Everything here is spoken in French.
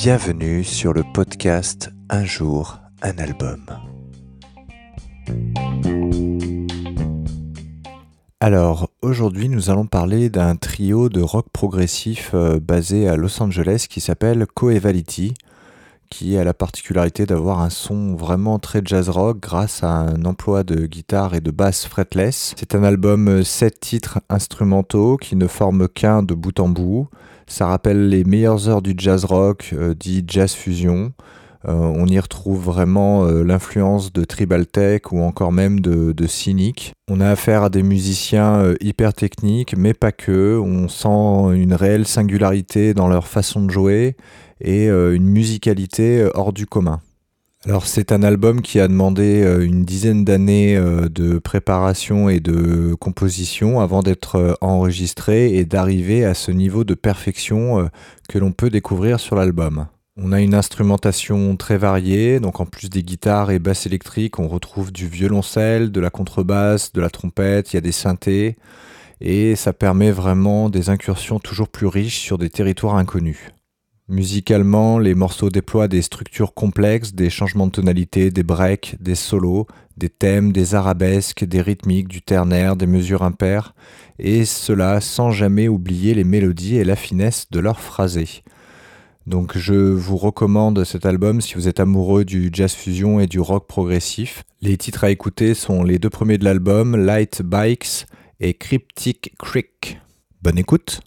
Bienvenue sur le podcast Un jour, un album. Alors, aujourd'hui, nous allons parler d'un trio de rock progressif euh, basé à Los Angeles qui s'appelle Coevality, qui a la particularité d'avoir un son vraiment très jazz rock grâce à un emploi de guitare et de basse fretless. C'est un album 7 euh, titres instrumentaux qui ne forment qu'un de bout en bout. Ça rappelle les meilleures heures du jazz rock, euh, dit jazz fusion. Euh, on y retrouve vraiment euh, l'influence de Tribal Tech ou encore même de, de, Cynic. On a affaire à des musiciens euh, hyper techniques, mais pas que. On sent une réelle singularité dans leur façon de jouer et une musicalité hors du commun. Alors c'est un album qui a demandé une dizaine d'années de préparation et de composition avant d'être enregistré et d'arriver à ce niveau de perfection que l'on peut découvrir sur l'album. On a une instrumentation très variée, donc en plus des guitares et basses électriques, on retrouve du violoncelle, de la contrebasse, de la trompette, il y a des synthés, et ça permet vraiment des incursions toujours plus riches sur des territoires inconnus. Musicalement, les morceaux déploient des structures complexes, des changements de tonalité, des breaks, des solos, des thèmes, des arabesques, des rythmiques, du ternaire, des mesures impaires, et cela sans jamais oublier les mélodies et la finesse de leur phrasé. Donc je vous recommande cet album si vous êtes amoureux du jazz fusion et du rock progressif. Les titres à écouter sont les deux premiers de l'album, Light Bikes et Cryptic Creek. Bonne écoute